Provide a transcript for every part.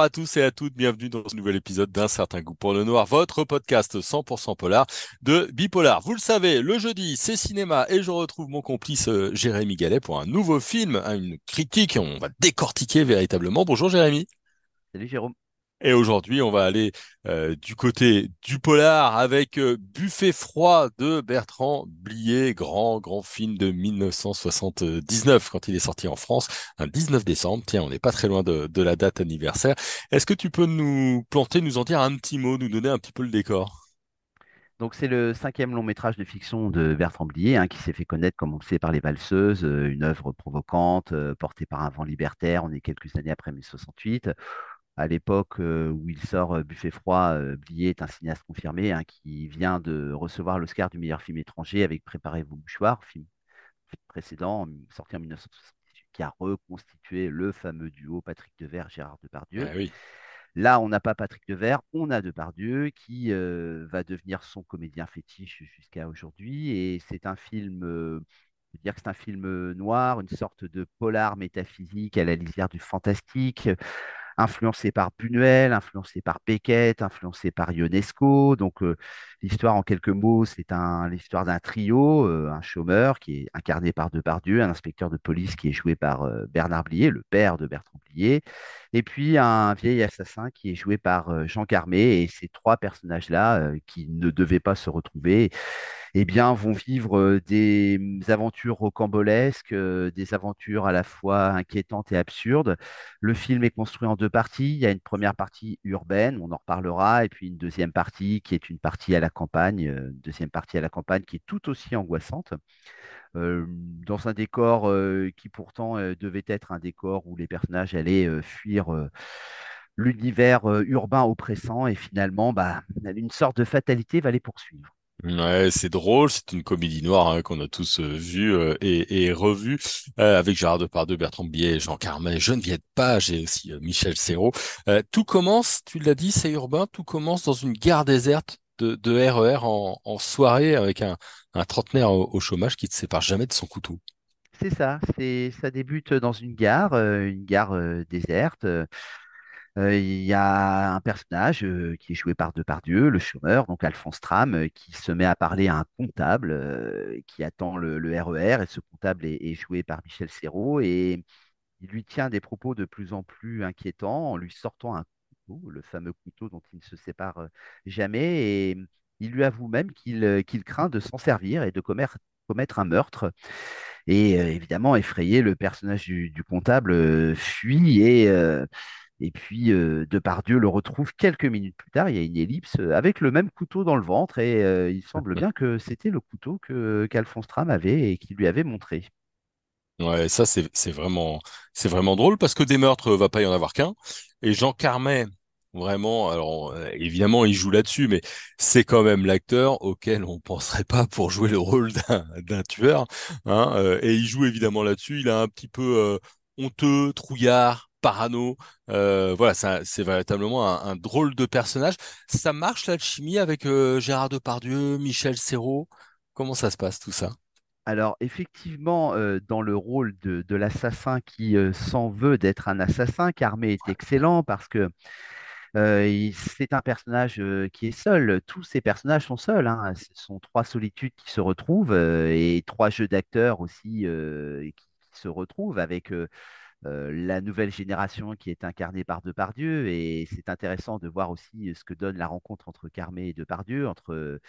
À tous et à toutes, bienvenue dans ce nouvel épisode d'un certain goût pour le noir, votre podcast 100% polar de Bipolar. Vous le savez, le jeudi c'est cinéma et je retrouve mon complice euh, Jérémy Gallet pour un nouveau film, hein, une critique, on va décortiquer véritablement. Bonjour Jérémy. Salut Jérôme. Et aujourd'hui, on va aller euh, du côté du polar avec euh, Buffet froid de Bertrand Blier, grand, grand film de 1979 quand il est sorti en France, un 19 décembre. Tiens, on n'est pas très loin de, la date anniversaire. Est-ce que tu peux nous planter, nous en dire un petit mot, nous donner un petit peu le décor? Donc c'est le cinquième long métrage de fiction de Bertrand Blier, hein, qui s'est fait connaître, comme on le sait, par Les Valseuses, euh, une œuvre provocante, portée par un vent libertaire. On est quelques années après 1068. À l'époque euh, où il sort euh, Buffet froid, euh, Blier est un cinéaste confirmé hein, qui vient de recevoir l'Oscar du meilleur film étranger avec Préparez vos mouchoirs, film précédent, sorti en 1978, qui a reconstitué le fameux duo Patrick Devers-Gérard Depardieu. Ah oui. Là, on n'a pas Patrick Devers, on a Depardieu qui va devenir son comédien fétiche jusqu'à aujourd'hui. Et c'est un film, euh, peut dire que c'est un film noir, une sorte de polar métaphysique à la lisière du fantastique, influencé par Buñuel, influencé par Beckett, influencé par Ionesco. Donc, euh, l'histoire, en quelques mots, c'est l'histoire d'un trio, euh, un chômeur qui est incarné par Depardieu, un inspecteur de police qui est joué par euh, Bernard Blier, le père de Bertrand Blier, et puis un vieil assassin qui est joué par Jean Carmé. Et ces trois personnages-là, qui ne devaient pas se retrouver, eh bien, vont vivre euh, des mm, aventures rocambolesques, euh, des aventures à la fois inquiétantes et absurdes. Le film est construit en deux parties. Il y a une première partie urbaine, on en reparlera, et puis une deuxième partie qui est une partie à la campagne, euh, deuxième partie à la campagne qui est tout aussi angoissante. dans un décor qui pourtant devait être un décor où les personnages allaient fuir l'univers urbain oppressant et finalement, bah, une sorte de fatalité va les poursuivre. C'est drôle, c'est une comédie noire hein, qu'on a tous euh, vue euh, et, revue euh, avec Gérard Depardieu, Bertrand Blier, Jean Carmet, Geneviève Page et aussi Michel Serrault. tout commence, tu l'as dit, c'est urbain, tout commence dans une gare déserte de, RER en, en soirée avec un, trentenaire au, chômage qui ne se sépare jamais de son couteau. C'est ça, c'est ça débute dans une gare, une gare déserte. Euh, il y a un personnage euh, qui est joué par Depardieu, le chômeur, donc Alphonse Tram, euh, qui se met à parler à un comptable qui attend le, RER. Et ce comptable est, est joué par Michel Serrault. Et il lui tient des propos de plus en plus inquiétants en lui sortant un couteau, le fameux couteau dont il ne se sépare jamais. Et il lui avoue même qu'il qu'il craint de s'en servir et de commettre, commettre un meurtre. Et évidemment, effrayé, le personnage du, du comptable fuit et et puis, euh, Depardieu le retrouve quelques minutes plus tard. Il y a une ellipse euh, avec le même couteau dans le ventre. Et euh, il semble bien que c'était le couteau que qu'Alphonse Tram avait et qu'il lui avait montré. Ouais, ça c'est vraiment vraiment drôle parce que des meurtres va pas y en avoir qu'un. Et Jean Carmet, vraiment, alors euh, évidemment il joue là-dessus, mais c'est quand même l'acteur auquel on penserait pas pour jouer le rôle d'un tueur. Hein, euh, et il joue évidemment là-dessus. Il a un petit peu euh, honteux, trouillard parano. Euh, voilà, c'est véritablement un, un, drôle de personnage. Ça marche l'alchimie avec euh, Gérard Depardieu, Michel Serrault? Comment ça se passe tout ça? Alors, effectivement, euh, dans le rôle de, de l'assassin qui s'en veut d'être un assassin, Carmé est excellent parce que c'est un personnage qui est seul. Tous ces personnages sont seuls. hein. Ce sont trois solitudes qui se retrouvent et trois jeux d'acteurs aussi qui se retrouvent avec euh, la nouvelle génération qui est incarnée par Depardieu. Et c'est intéressant de voir aussi ce que donne la rencontre entre Carmé et Depardieu, entre,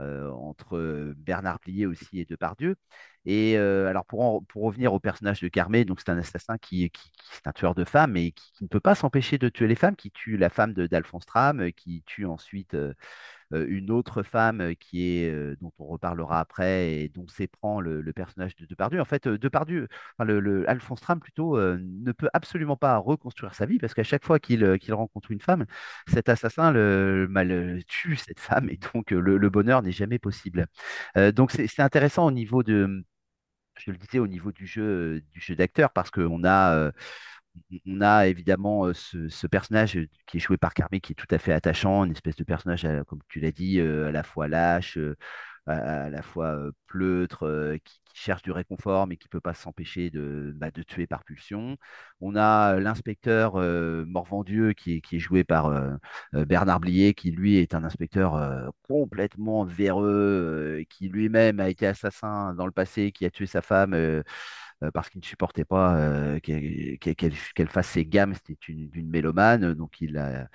euh, entre Bernard Blier aussi et Depardieu. Et euh, alors pour, pour revenir au personnage de Carmé, c'est un assassin qui, qui, c'est un tueur de femmes et qui, qui ne peut pas s'empêcher de tuer les femmes, qui tue la femme d'Alphonse Tram, qui tue ensuite une autre femme euh, qui est, euh, dont on reparlera après et dont s'éprend le, personnage de Depardieu. En fait, euh, Depardieu, le, Alphonse Tram plutôt, euh, ne peut absolument pas reconstruire sa vie parce qu'à chaque fois qu'il euh, rencontre une femme, cet assassin le, tue cette femme et donc euh, le, bonheur n'est jamais possible. Euh, donc c'est intéressant au niveau de, je le disais, au niveau du jeu, du jeu d'acteur parce qu'on a euh, on a évidemment ce, personnage qui est joué par Carmé qui est tout à fait attachant, une espèce de personnage, comme tu l'as dit, à la fois lâche, à, la fois pleutre, qui, cherche du réconfort, mais qui peut pas s'empêcher de, bah, de tuer par pulsion. On a l'inspecteur euh, qui est, joué par Bernard Blier, qui lui est un inspecteur complètement véreux, qui lui-même a été assassin dans le passé, qui a tué sa femme. Euh, parce qu'il ne supportait pas euh, qu'elle fasse ses gammes, c'était une, une mélomane, donc il l'a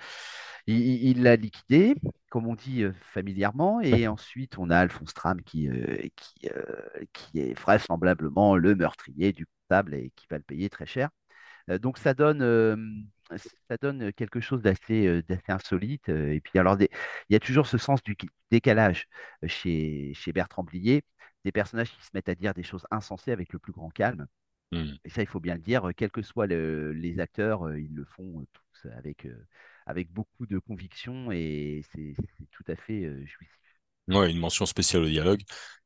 il, liquidé, comme on dit euh, familièrement, et ensuite on a Alphonse Tram qui, euh, qui, euh, qui est vraisemblablement le meurtrier du comptable et qui va le payer très cher. Donc ça donne, ça donne quelque chose d'assez insolite. et puis alors, il y a toujours ce sens du décalage chez, chez Bertrand Blier, des personnages qui se mettent à dire des choses insensées avec le plus grand calme. Hmm. Et ça, il faut bien le dire, quels que soient le- les acteurs, euh, ils le font euh, tous avec, euh, avec beaucoup de conviction et c'est tout à fait jouissif. Ouais, une mention spéciale au dialogue,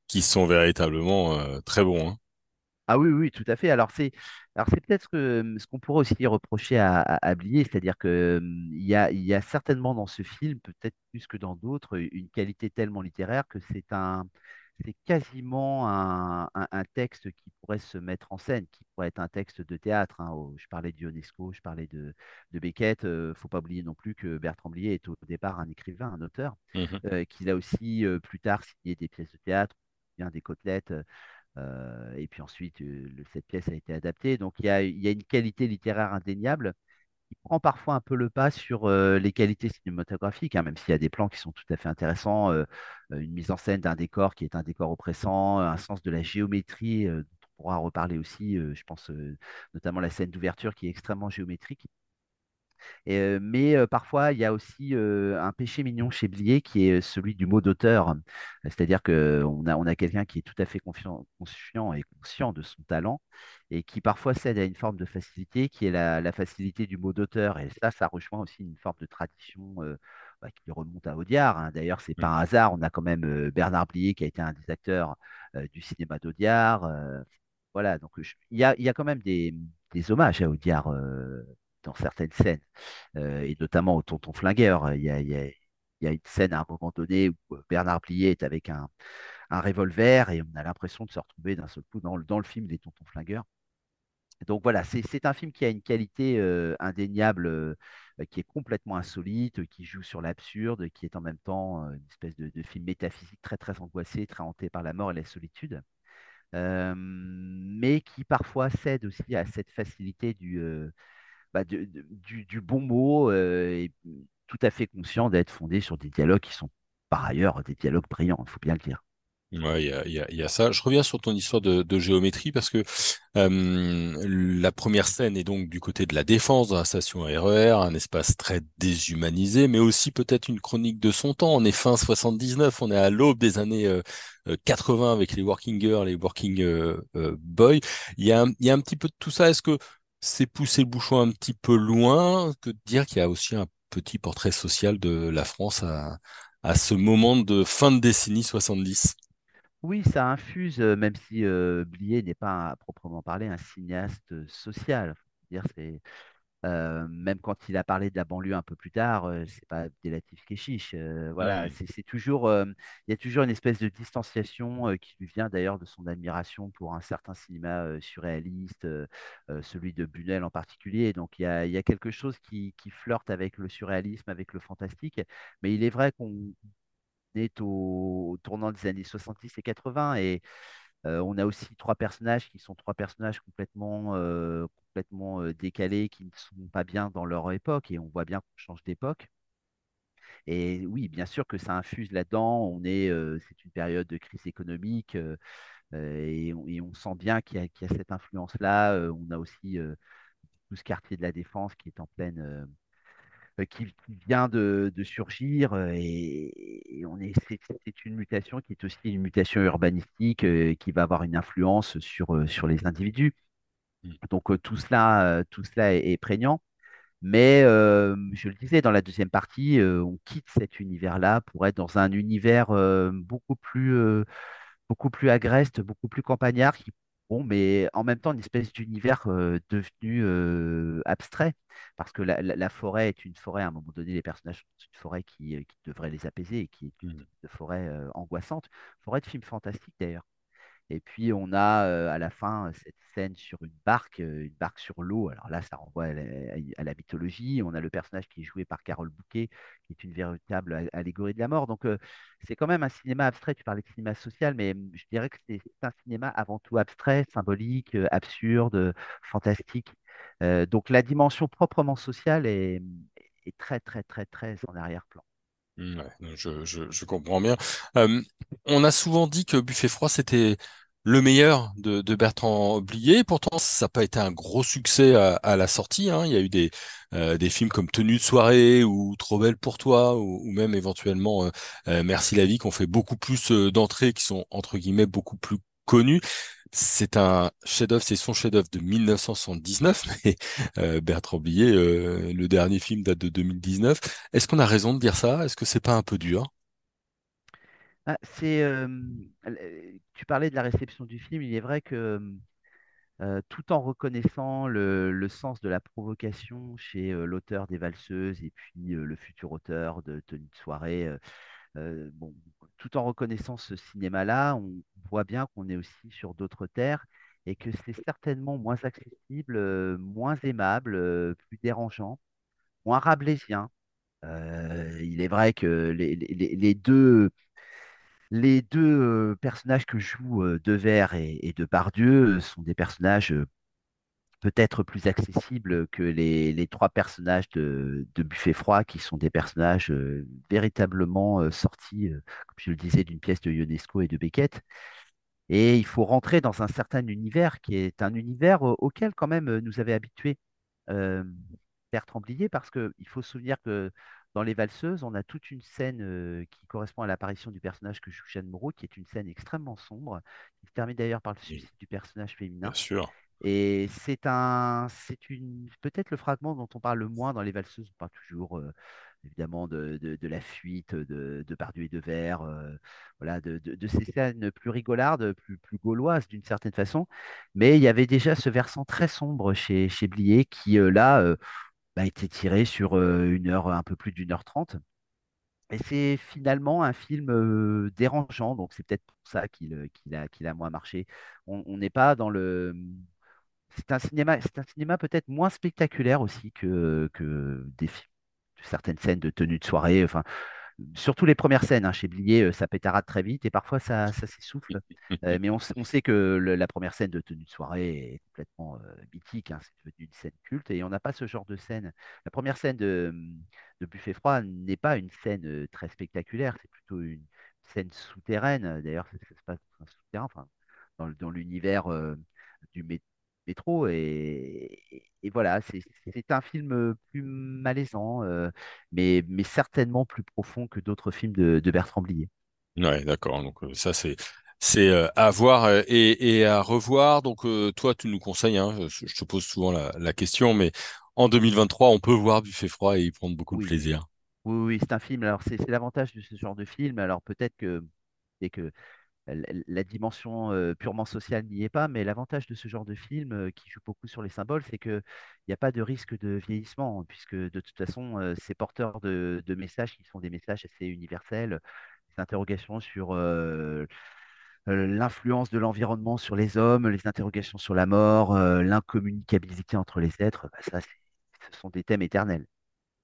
qui sont véritablement euh, très bons. hein. Ah oui, oui, tout à fait. Alors c'est, alors c'est peut-être ce que- ce qu'on pourrait aussi reprocher à, à, à Blier, c'est-à-dire que hum, y a, y a certainement dans ce film, peut-être plus que dans d'autres, une qualité tellement littéraire que c'est un, c'est quasiment un, un- un texte qui pourrait se mettre en scène, qui pourrait être un texte de théâtre. hein. Je parlais d'Ionesco, je parlais de, de Beckett. Euh, faut pas oublier non plus que Bertrand Blier est au départ un écrivain, un auteur, Mhm. euh, qu'il a aussi euh, plus tard signé des pièces de théâtre, bien des côtelettes. Euh, et puis ensuite, le- cette pièce a été adaptée. Donc il y a, il y a une qualité littéraire indéniable qui prend parfois un peu le pas sur euh, les qualités cinématographiques, hein, même s'il y a des plans qui sont tout à fait intéressants, euh, une mise en scène d'un décor qui est un décor oppressant, un sens de la géométrie, euh, dont on pourra reparler aussi, je pense notamment la scène d'ouverture qui est extrêmement géométrique. Et, mais euh, parfois, il y a aussi euh, un péché mignon chez Blier qui est celui du mot d'auteur. C'est-à-dire qu'on a, on a quelqu'un qui est tout à fait confiant, conscient et conscient de son talent et qui parfois cède à une forme de facilité qui est la, la facilité du mot d'auteur. Et ça, ça rejoint aussi une forme de tradition bah, qui remonte à Audiard. hein. D'ailleurs, c'est pas un hasard. On a quand même euh, Bernard Blier qui a été un des acteurs euh, du cinéma d'Audiard. euh, voilà, donc il y a, y a quand même des, des hommages à Audiard dans certaines scènes euh, et notamment au Tonton Flingueur. Il y a, une scène à un moment donné où euh, Bernard Blier est avec un, revolver et on a l'impression de se retrouver d'un seul coup dans le, film des Tontons Flingueurs. Donc voilà, c'est un film qui a une qualité euh, indéniable, qui est complètement insolite, qui joue sur l'absurde, qui est en même temps une espèce de, de film métaphysique très très angoissé, très hanté par la mort et la solitude, mais qui parfois cède aussi à cette facilité du, bah, du, bon mot euh, et tout à fait conscient d'être fondé sur des dialogues qui sont par ailleurs des dialogues brillants, il faut bien le dire. Ouais, il y a, ça. Je reviens sur ton histoire de, géométrie parce que euh, la première scène est donc du côté de la défense de la station RER, un espace très déshumanisé, mais aussi peut-être une chronique de son temps. On est fin 79, on est à l'aube des années euh, euh, 80 avec les working girls, les working euh, euh, boys. Il y a un petit peu de tout ça. Est-ce que c'est pousser le bouchon un petit peu loin que de dire qu'il y a aussi un petit portrait social de la France à, à ce moment de fin de décennie 70? Oui, ça infuse, euh, même si euh, Blier n'est pas à proprement parler un cinéaste euh, social. Euh, même quand il a parlé de la banlieue un peu plus tard, euh, c'est pas Abdelatif Kechiche. euh, voilà, Hmm. c'est toujours, il y a toujours une espèce de distanciation qui lui vient d'ailleurs de son admiration pour un certain cinéma surréaliste, celui de Bunel en particulier. Donc il y a, il y a quelque chose qui, qui flirte avec le surréalisme, avec le fantastique. Mais il est vrai qu'on est au, au tournant des années 70 et 80 et on a aussi trois personnages qui sont trois personnages complètement, euh, euh, décalés, qui ne sont pas bien dans leur époque, et on voit bien qu'on change d'époque. Et oui, bien sûr que ça infuse là-dedans. On est, euh, c'est une période de crise économique, euh, euh, et, on, sent bien qu'il y a, cette influence-là. Euh, on a aussi euh, tout ce quartier de la Défense qui est en pleine, euh, euh, qui, qui vient de, de surgir, euh, et, et on est, c'est une mutation qui est aussi une mutation urbanistique, euh, qui va avoir une influence sur, euh, sur les individus. Donc euh, tout cela, euh, tout cela est, est prégnant. Mais euh, je le disais, dans la deuxième partie, euh, on quitte cet univers-là pour être dans un univers euh, beaucoup plus, euh, beaucoup plus agreste, beaucoup plus campagnard, qui Bon, mais en même temps, une espèce d'univers euh, devenu euh, abstrait, parce que la, la- la forêt est une forêt, à un moment donné, les personnages sont une forêt qui, euh, qui devrait les apaiser et qui est une de forêt euh, angoissante, forêt de film fantastique d'ailleurs. Et puis on a à la fin cette scène sur une barque, une barque sur l'eau. Alors là, ça renvoie à la, mythologie. On a le personnage qui est joué par Carole Bouquet, qui est une véritable allégorie de la mort. Donc c'est quand même un cinéma abstrait. Tu parlais de cinéma social, mais hum, je dirais que c'est un cinéma avant tout abstrait, symbolique, absurde, fantastique. Donc la dimension proprement sociale est, est très très très très en arrière-plan. Non, je, comprends bien. On a souvent dit que Buffet froid, c'était le meilleur de, Bertrand Blier. Pourtant, ça n'a pas été un gros succès à, à la sortie. hein. Il y a eu des, euh, films comme Tenue de soirée ou Trop belle pour toi ou, même éventuellement euh, euh, Merci la vie qui ont fait beaucoup plus d'entrées, qui sont entre guillemets beaucoup plus connus. C'est un chef-d'œuvre, c'est son chef-d'œuvre de 1979, mais Bertrand Blier, le dernier film date de 2019. Est-ce qu'on a raison de dire ça? Est-ce que c'est pas un peu dur? Ah, c'est, tu parlais de la réception du film. Il est vrai que tout en reconnaissant le, sens de la provocation chez l'auteur des Valseuses et puis le futur auteur de Tenue de soirée, bon, tout en reconnaissant ce cinéma-là, on voit bien qu'on est aussi sur d'autres terres et que c'est certainement moins accessible, moins aimable, plus dérangeant, moins rabelaisien. Il est vrai que les deux les deux personnages que jouent Devers et, et Depardieu sont des personnages peut-être plus accessibles que les, trois personnages de, de Buffet Froid, qui sont des personnages véritablement sortis, comme je le disais, d'une pièce de Ionesco et de Beckett. Et il faut rentrer dans un certain univers qui est un univers auquel quand même nous avait habitués euh, Bertrand Blier, parce qu'il faut se souvenir que dans Les Valseuses, on a toute une scène euh, qui correspond à l'apparition du personnage que joue Jeanne Moreau, qui est une scène extrêmement sombre, qui se termine d'ailleurs par le suicide du personnage bien féminin. sûr. Et c'est un, c'est une, peut-être le fragment dont on parle le moins dans Les Valseuses. On parle toujours, euh, évidemment, de, de- de la fuite de, de Pardieu et de Vers, euh, voilà, de, de- de ces scènes plus rigolardes, plus, plus gauloises d'une certaine façon. Mais il y avait déjà ce versant très sombre chez, chez Blier qui, euh, là, euh, bah, était tiré sur une heure, un peu plus d'une heure trente. Et c'est finalement un film dérangeant, donc c'est peut-être pour ça qu'il a, moins marché. On n'est pas dans le, c'est un cinéma, cinéma peut-être moins spectaculaire aussi que, que des films, certaines scènes de tenue de soirée. Enfin, surtout les premières scènes, hein, chez Blier, euh, ça pétarade très vite et parfois ça, s'essouffle. Euh, mais on, sait que la première scène de tenue de soirée est complètement euh, mythique, hein, c'est devenu une scène culte et on n'a pas ce genre de scène. La première scène de, Buffet froid n'est pas une scène très spectaculaire, c'est plutôt une scène souterraine. D'ailleurs, ça, se passe dans un souterrain, dans, l'univers du mé- métro. Et, voilà, c'est c'est un film euh, plus malaisant. euh, mais, mais certainement plus profond que d'autres films de, de Bertrand Blier. Ouais, d'accord. Donc euh, ça c'est c'est euh, à voir euh, et, et à revoir. Donc toi tu nous conseilles, hein, je, je te pose souvent la, la question, mais en 2023 on peut voir Buffet froid et y prendre beaucoup de Oui, plaisir. oui, oui, c'est un film. Alors, c'est c'est l'avantage de ce genre de film. Alors, peut-être que, et que la dimension purement sociale n'y est pas, mais l'avantage de ce genre de film qui joue beaucoup sur les symboles, c'est qu'il n'y a pas de risque de vieillissement, puisque de toute façon, euh, c'est porteur de, messages qui sont des messages assez universels, des interrogations sur l'influence de l'environnement sur les hommes, les interrogations sur la mort, l'incommunicabilité entre les êtres, bah, ça, ce sont des thèmes éternels.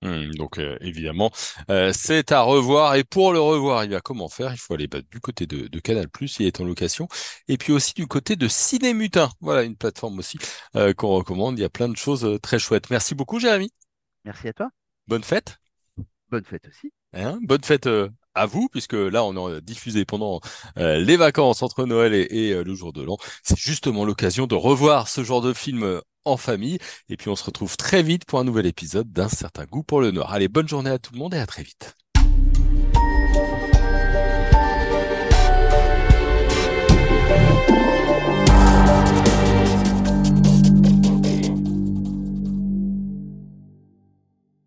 Hum, donc euh, évidemment, euh, c'est à revoir et pour le revoir, il va comment faire? Il faut aller bah, du côté de, de Canal+, il est en location, et puis aussi du côté de Cinémutin. Voilà une plateforme aussi euh, qu'on recommande. Il y a plein de choses très chouettes. Merci beaucoup, Jérémy. Merci à toi. Bonne fête. Bonne fête aussi. Hein, bonne fête euh, à vous, puisque là, on a diffusé pendant euh, les vacances entre Noël et, et, euh, le jour de l'an. C'est justement l'occasion de revoir ce genre de film en famille. Et puis, on se retrouve très vite pour un nouvel épisode d'un certain goût pour le noir. Allez, bonne journée à tout le monde et à très vite.